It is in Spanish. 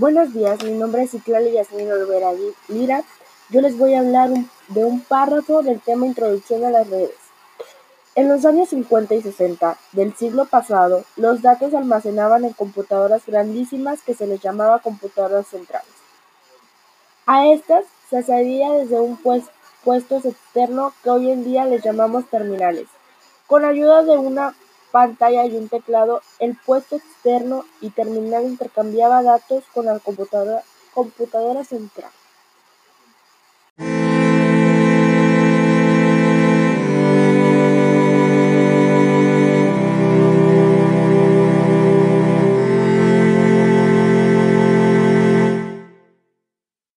Buenos días, mi nombre es Citlali Yasmin Olvera Lira. Yo les voy a hablar de un párrafo del tema Introducción a las redes. En los años 50 y 60 del siglo pasado, los datos se almacenaban en computadoras grandísimas que se les llamaba computadoras centrales. A estas se accedía desde un puesto externo que hoy en día les llamamos terminales. Con ayuda de una pantalla y un teclado, el puesto externo y terminal intercambiaba datos con la computadora, computadora central.